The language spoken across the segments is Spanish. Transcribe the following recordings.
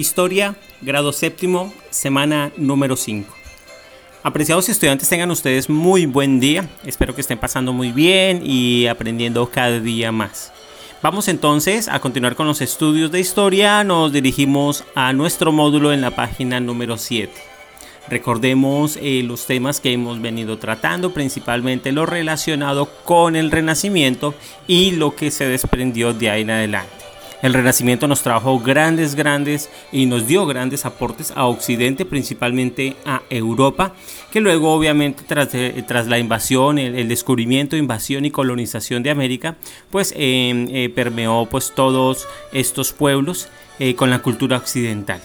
Historia, grado séptimo, semana número 5. Apreciados estudiantes, tengan ustedes muy buen día. Espero que estén pasando muy bien y aprendiendo cada día más. Vamos entonces a continuar con los estudios de historia. Nos dirigimos a nuestro módulo en la página número 7. Recordemos eh, los temas que hemos venido tratando, principalmente lo relacionado con el Renacimiento y lo que se desprendió de ahí en adelante. El Renacimiento nos trajo grandes, grandes y nos dio grandes aportes a Occidente, principalmente a Europa, que luego obviamente tras, tras la invasión, el, descubrimiento, invasión y colonización de América, pues eh, eh, permeó pues todos estos pueblos con la cultura occidental.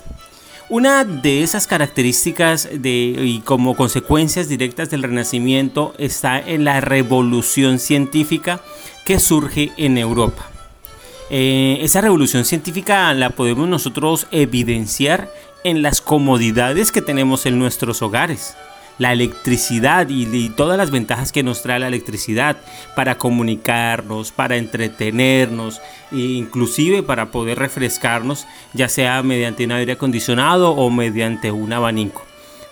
Una de esas características de, y como consecuencias directas del Renacimiento está en la revolución científica que surge en Europa. Eh, esa revolución científica la podemos nosotros evidenciar en las comodidades que tenemos en nuestros hogares la electricidad y, todas las ventajas que nos trae la electricidad para comunicarnos, para entretenernos, e inclusive para poder refrescarnos, ya sea mediante un aire acondicionado o mediante un abanico,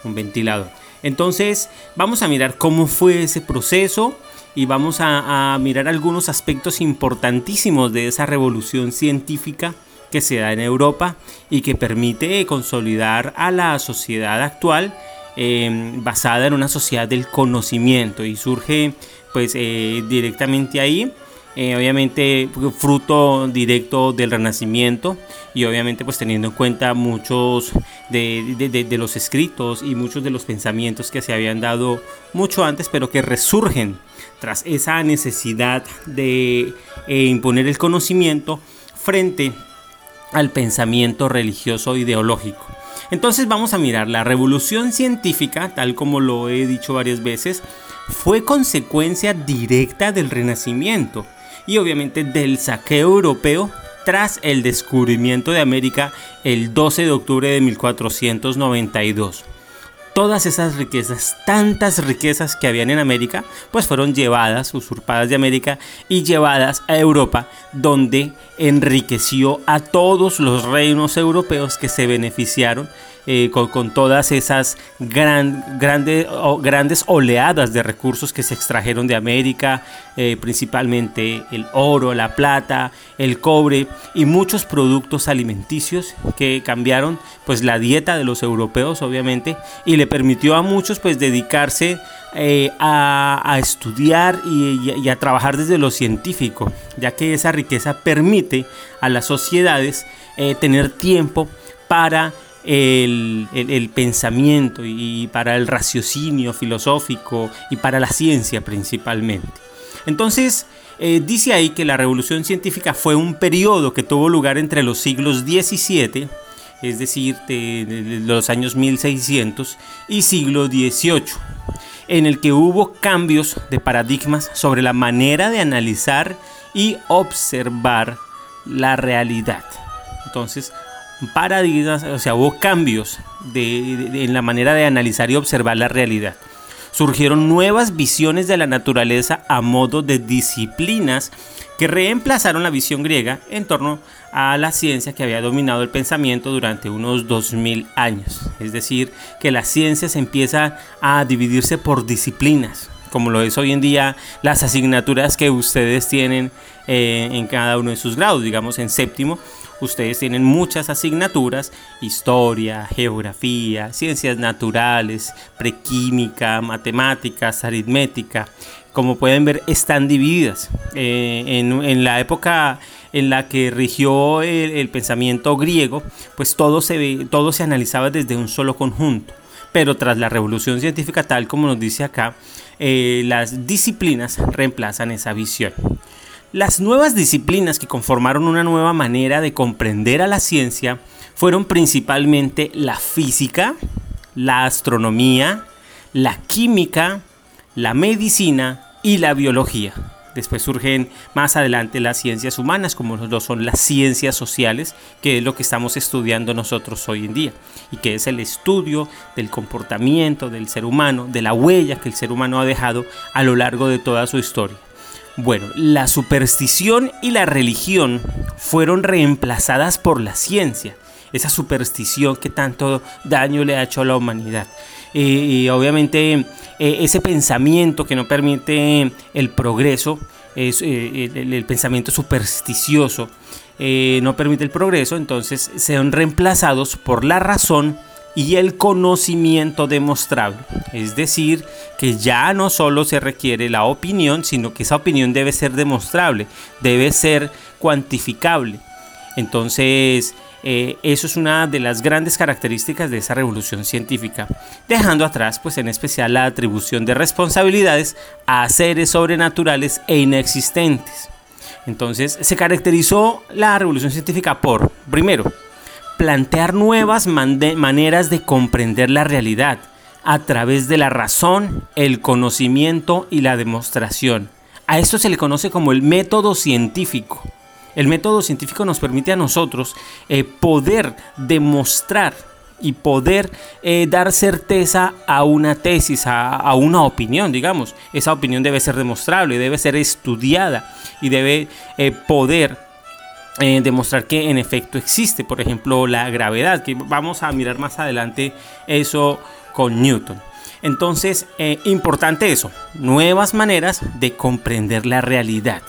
un ventilador. Entonces vamos a mirar cómo fue ese proceso y vamos a, mirar algunos aspectos importantísimos de esa revolución científica que se da en Europa y que permite consolidar a la sociedad actual Em, basada en una sociedad del conocimiento y surge pues eh, directamente ahí. Eh, obviamente fruto directo del renacimiento y obviamente pues teniendo en cuenta muchos de, los escritos y muchos de los pensamientos que se habían dado mucho antes pero que resurgen tras esa necesidad de eh, imponer el conocimiento frente al pensamiento religioso ideológico. Entonces vamos a mirar, la revolución científica, tal como lo he dicho varias veces, fue consecuencia directa del Renacimiento y obviamente del saqueo europeo tras el descubrimiento de América el 12 de octubre de 1492 todas esas riquezas, tantas riquezas que habían en América, pues fueron llevadas, usurpadas de América y llevadas a Europa, donde enriqueció a todos los reinos europeos que se beneficiaron eh, con, todas esas grandes oleadas de recursos que se extrajeron de América, eh, principalmente el oro, la plata, el cobre y muchos productos alimenticios que cambiaron pues la dieta de los europeos obviamente y le permitió a muchos pues dedicarse eh, a, estudiar y, a trabajar desde lo científico, ya que esa riqueza permite a las sociedades tener tiempo para el, pensamiento y para el raciocinio filosófico y para la ciencia principalmente. Entonces, eh, dice ahí que la revolución científica fue un periodo que tuvo lugar entre los siglos XVII, es decir, de, los años 1600 y siglo XVIII, en el que hubo cambios de paradigmas sobre la manera de analizar y observar la realidad. Entonces, paradigmas, o sea, hubo cambios en la manera de analizar y observar la realidad. Surgieron nuevas visiones de la naturaleza a modo de disciplinas que reemplazaron la visión griega en torno a la ciencia que había dominado el pensamiento durante unos 2000 años. Es decir, que la ciencia se empieza a dividirse por disciplinas, como lo es hoy en día las asignaturas que ustedes tienen eh, en cada uno de sus grados, digamos en séptimo Ustedes tienen muchas asignaturas, historia, geografía, ciencias naturales, prequímica, matemáticas, aritmética. Como pueden ver, están divididas. Eh, en, la época en la que rigió el, pensamiento griego, pues todo se, todo se analizaba desde un solo conjunto. Pero tras la revolución científica, tal como nos dice acá, eh, las disciplinas reemplazan esa visión. Las nuevas disciplinas que conformaron una nueva manera de comprender a la ciencia fueron principalmente la física, la astronomía, la química, la medicina y la biología. Después surgen más adelante las ciencias humanas, como lo son las ciencias sociales, que es lo que estamos estudiando nosotros hoy en día, y que es el estudio del comportamiento del ser humano, de la huella que el ser humano ha dejado a lo largo de toda su historia. Bueno, la superstición y la religión fueron reemplazadas por la ciencia. Esa superstición que tanto daño le ha hecho a la humanidad. y obviamente eh, ese pensamiento que no permite el progreso, es, eh, el, pensamiento supersticioso, eh, no permite el progreso, entonces sean reemplazados por la razón y el conocimiento demostrable. Es decir, que ya no solo se requiere la opinión, sino que esa opinión debe ser demostrable, debe ser cuantificable. Entonces, eh, eso es una de las grandes características de esa revolución científica, dejando atrás, pues en especial, la atribución de responsabilidades a seres sobrenaturales e inexistentes. Entonces, se caracterizó la revolución científica por, primero, plantear nuevas maneras de comprender la realidad a través de la razón, el conocimiento y la demostración. A esto se le conoce como el método científico. El método científico nos permite a nosotros eh, poder demostrar y poder eh, dar certeza a una tesis, a, una opinión, digamos. Esa opinión debe ser demostrable, debe ser estudiada y debe eh, poder demostrar que en efecto existe, por ejemplo, la gravedad, que vamos a mirar más adelante eso con Newton. Entonces, importante eso, nuevas maneras de comprender la realidad.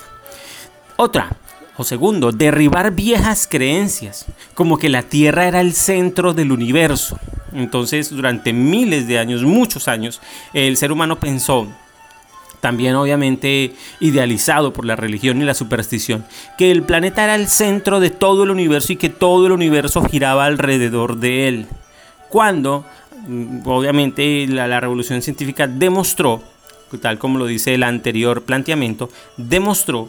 Otra, o segundo, derribar viejas creencias, como que la Tierra era el centro del universo. Entonces, durante miles de años, muchos años, el ser humano pensó, también obviamente idealizado por la religión y la superstición, que el planeta era el centro de todo el universo y que todo el universo giraba alrededor de él. Cuando, mm, obviamente, la, revolución científica demostró, tal como lo dice el anterior planteamiento, demostró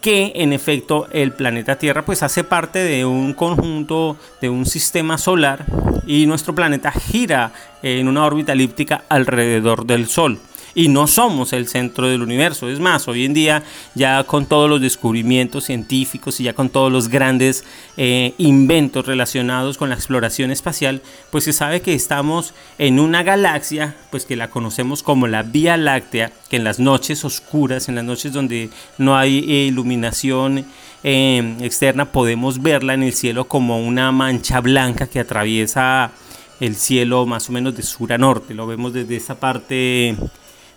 que en efecto el planeta Tierra pues hace parte de un conjunto, de un sistema solar y nuestro planeta gira en una órbita elíptica alrededor del Sol y no somos el centro del universo. Es más, hoy en día ya con todos los descubrimientos científicos y ya con todos los grandes eh, inventos relacionados con la exploración espacial, pues se sabe que estamos en una galaxia, pues que la conocemos como la Vía Láctea, que en las noches oscuras, en las noches donde no hay eh, iluminación, eh, externa podemos verla en el cielo como una mancha blanca que atraviesa el cielo más o menos de sur a norte. Lo vemos desde esa parte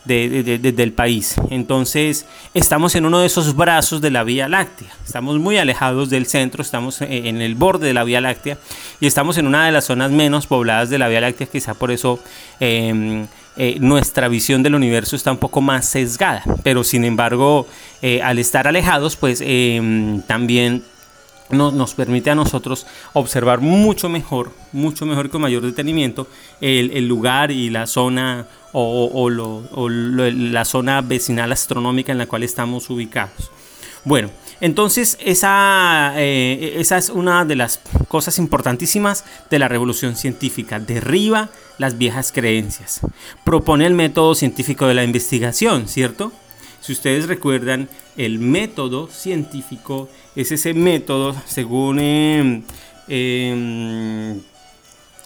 del país. Entonces, estamos en uno de esos brazos de la Vía Láctea. Estamos muy alejados del centro, estamos e, en el borde de la Vía Láctea y estamos en una de las zonas menos pobladas de la Vía Láctea, quizá por eso em, eh, nuestra visión del universo está un poco más sesgada. Pero, sin embargo, eh, al estar alejados, pues em, también nos, permite a nosotros observar mucho mejor, mucho mejor con mayor detenimiento el, lugar y la zona o, la zona vecinal astronómica en la cual estamos ubicados. Bueno, entonces esa, eh, esa es una de las cosas importantísimas de la revolución científica. Derriba las viejas creencias. Propone el método científico de la investigación, ¿cierto? Si ustedes recuerdan, el método científico es ese método, según em, em,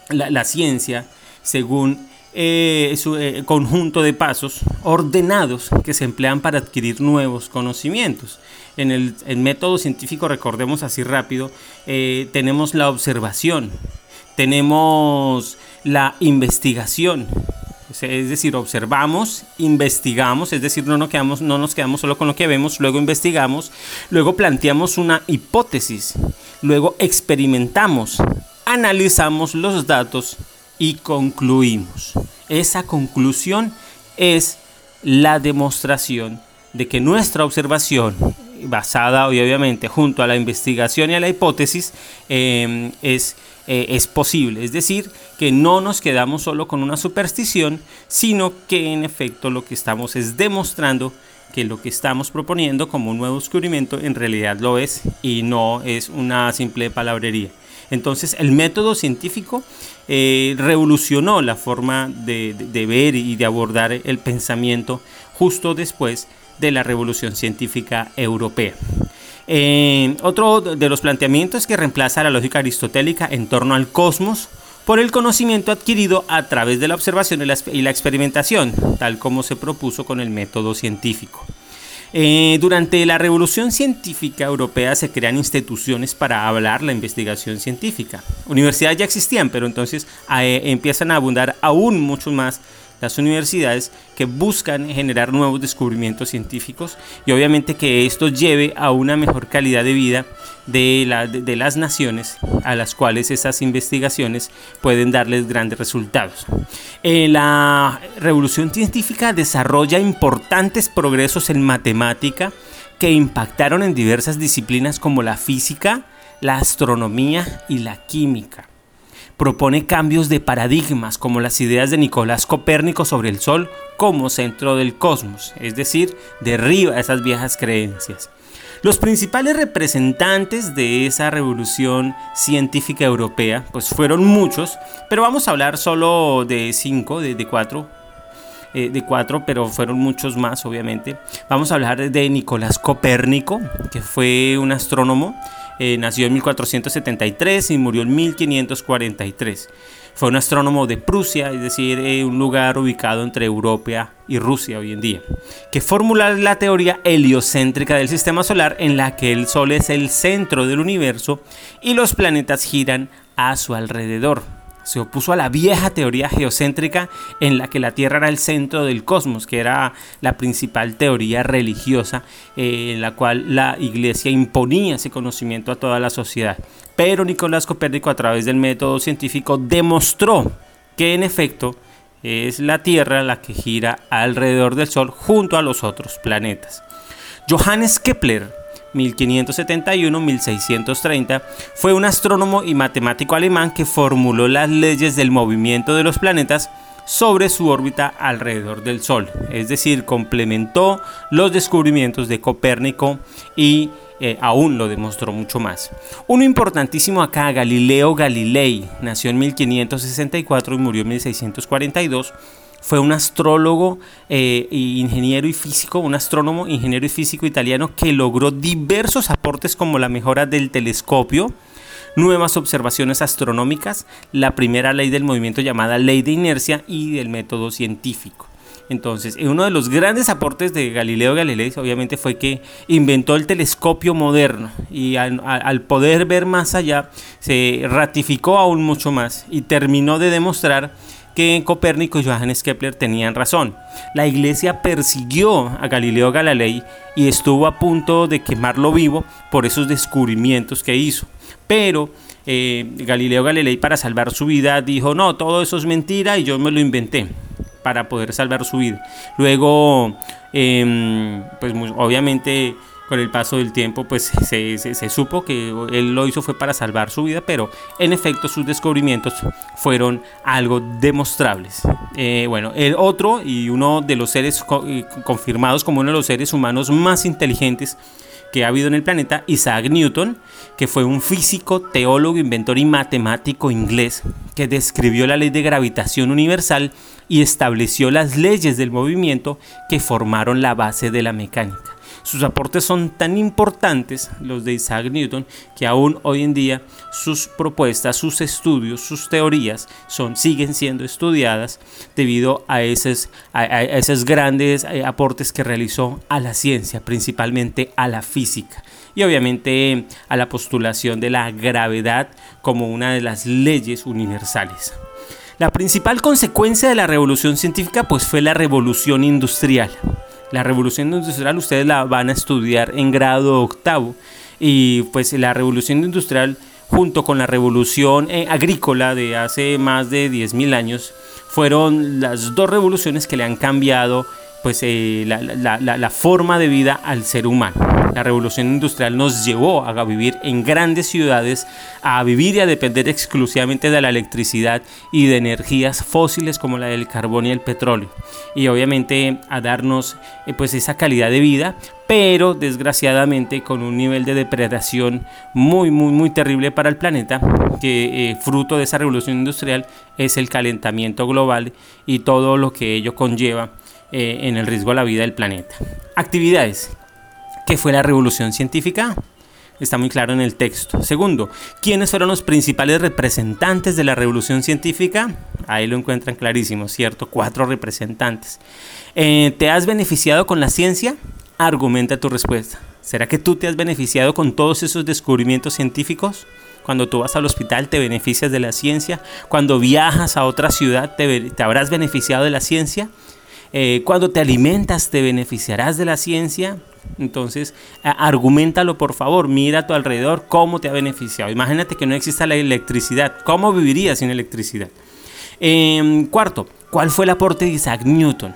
la, ciencia, según eh, su eh, conjunto de pasos ordenados que se emplean para adquirir nuevos conocimientos. En el, método científico, recordemos así rápido, eh, tenemos la observación, tenemos la investigación, es decir, observamos, investigamos, es decir, no nos, quedamos, no nos quedamos solo con lo que vemos, luego investigamos, luego planteamos una hipótesis, luego experimentamos, analizamos los datos y concluimos. Esa conclusión es la demostración de que nuestra observación, basada obviamente junto a la investigación y a la hipótesis, eh, es eh, es posible. Es decir, que no nos quedamos solo con una superstición, sino que en efecto lo que estamos es demostrando que lo que estamos proponiendo como un nuevo descubrimiento en realidad lo es y no es una simple palabrería. Entonces el método científico eh, revolucionó la forma de, de, ver y de abordar el pensamiento justo después de la revolución científica europea. Otro de los planteamientos que reemplaza la lógica aristotélica en torno al cosmos por el conocimiento adquirido a través de la observación y la, experimentación, tal como se propuso con el método científico. Eh, durante la Revolución Científica Europea se crean instituciones para hablar la investigación científica. Universidades ya existían, pero entonces eh, empiezan a abundar aún mucho más las universidades que buscan generar nuevos descubrimientos científicos y obviamente que esto lleve a una mejor calidad de vida de, de, las naciones a las cuales esas investigaciones pueden darles grandes resultados. Eh, la revolución científica desarrolla importantes progresos en matemática que impactaron en diversas disciplinas como la física, la astronomía y la química propone cambios de paradigmas como las ideas de Nicolás Copérnico sobre el Sol como centro del cosmos, es decir, derriba esas viejas creencias. Los principales representantes de esa revolución científica europea, pues fueron muchos, pero vamos a hablar solo de cinco, de, cuatro, eh, de cuatro, pero fueron muchos más, obviamente. Vamos a hablar de Nicolás Copérnico, que fue un astrónomo eh, nació en 1473 y murió en 1543. Fue un astrónomo de Prusia, es decir, eh, un lugar ubicado entre Europa y Rusia hoy en día, que formula la teoría heliocéntrica del sistema solar en la que el Sol es el centro del universo y los planetas giran a su alrededor se opuso a la vieja teoría geocéntrica en la que la Tierra era el centro del cosmos, que era la principal teoría religiosa eh, en la cual la Iglesia imponía ese conocimiento a toda la sociedad. Pero Nicolás Copérnico a través del método científico demostró que en efecto es la Tierra la que gira alrededor del Sol junto a los otros planetas. Johannes Kepler 1571-1630, fue un astrónomo y matemático alemán que formuló las leyes del movimiento de los planetas sobre su órbita alrededor del Sol, es decir, complementó los descubrimientos de Copérnico y eh, aún lo demostró mucho más. Uno importantísimo acá, Galileo Galilei, nació en 1564 y murió en 1642 fue un astrólogo, eh, ingeniero y físico, un astrónomo, ingeniero y físico italiano que logró diversos aportes como la mejora del telescopio, nuevas observaciones astronómicas, la primera ley del movimiento llamada ley de inercia y del método científico. Entonces, uno de los grandes aportes de Galileo Galilei obviamente fue que inventó el telescopio moderno y al, poder ver más allá se ratificó aún mucho más y terminó de demostrar Copérnico y Johannes Kepler tenían razón. La iglesia persiguió a Galileo Galilei y estuvo a punto de quemarlo vivo por esos descubrimientos que hizo. Pero eh, Galileo Galilei para salvar su vida dijo, no, todo eso es mentira y yo me lo inventé para poder salvar su vida. Luego, em, pues obviamente con el paso del tiempo pues se, supo que él lo hizo fue para salvar su vida, pero en efecto sus descubrimientos fueron algo demostrables. Eh, bueno, el otro y uno de los seres eh, confirmados como uno de los seres humanos más inteligentes que ha habido en el planeta, Isaac Newton, que fue un físico, teólogo, inventor y matemático inglés que describió la ley de gravitación universal y estableció las leyes del movimiento que formaron la base de la mecánica. Sus aportes son tan importantes, los de Isaac Newton, que aún hoy en día sus propuestas, sus estudios, sus teorías son, siguen siendo estudiadas debido a esos, a, esos grandes eh, aportes que realizó a la ciencia, principalmente a la física y obviamente a la postulación de la gravedad como una de las leyes universales. La principal consecuencia de la revolución científica pues fue la revolución industrial. La revolución industrial ustedes la van a estudiar en grado octavo. Y pues la revolución industrial junto con la revolución eh, agrícola de hace más de 10.000 años fueron las dos revoluciones que le han cambiado pues eh, la, forma de vida al ser humano. La revolución industrial nos llevó a vivir en grandes ciudades, a vivir y a depender exclusivamente de la electricidad y de energías fósiles como la del carbón y el petróleo. Y obviamente a darnos eh, pues esa calidad de vida, pero desgraciadamente con un nivel de depredación muy muy muy terrible para el planeta, que eh, fruto de esa revolución industrial es el calentamiento global y todo lo que ello conlleva eh, en el riesgo a la vida del planeta. Actividades. ¿Qué fue la revolución científica? Está muy claro en el texto. Segundo, ¿quiénes fueron los principales representantes de la revolución científica? Ahí lo encuentran clarísimo, ¿cierto? Cuatro representantes. Eh, ¿Te has beneficiado con la ciencia? argumenta tu respuesta. ¿Será que tú te has beneficiado con todos esos descubrimientos científicos? Cuando tú vas al hospital te beneficias de la ciencia. Cuando viajas a otra ciudad te, habrás beneficiado de la ciencia. Eh, cuando te alimentas te beneficiarás de la ciencia. Entonces, argumentalo por favor, mira a tu alrededor cómo te ha beneficiado. Imagínate que no exista la electricidad. ¿Cómo vivirías sin electricidad? Em, cuarto, ¿cuál fue el aporte de Isaac Newton?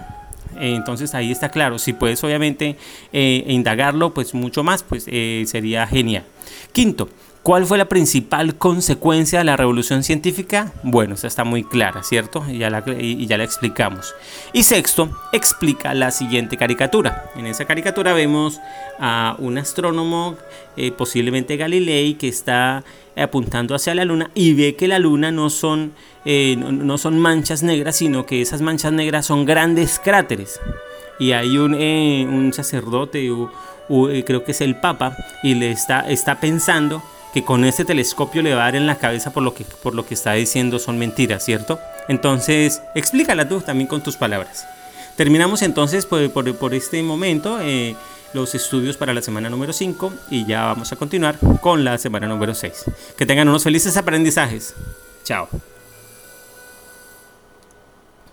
Eh, entonces ahí está claro. Si puedes obviamente eh, indagarlo, pues mucho más, pues sería genial. Quinto, ¿Cuál fue la principal consecuencia de la revolución científica? Bueno, esa está muy clara, ¿cierto? Y ya, la, y ya la explicamos. Y sexto, explica la siguiente caricatura. En esa caricatura vemos a un astrónomo, eh, posiblemente Galilei, que está apuntando hacia la luna y ve que la luna no son, eh, no, son manchas negras, sino que esas manchas negras son grandes cráteres. Y hay un, eh, un sacerdote, creo que es el Papa, y le está, está pensando que con ese telescopio le va a dar en la cabeza por lo que, por lo que está diciendo son mentiras, ¿cierto? Entonces, explícala tú también con tus palabras. Terminamos entonces por, por, este momento eh, los estudios para la semana número 5 y ya vamos a continuar con la semana número 6. Que tengan unos felices aprendizajes. Chao.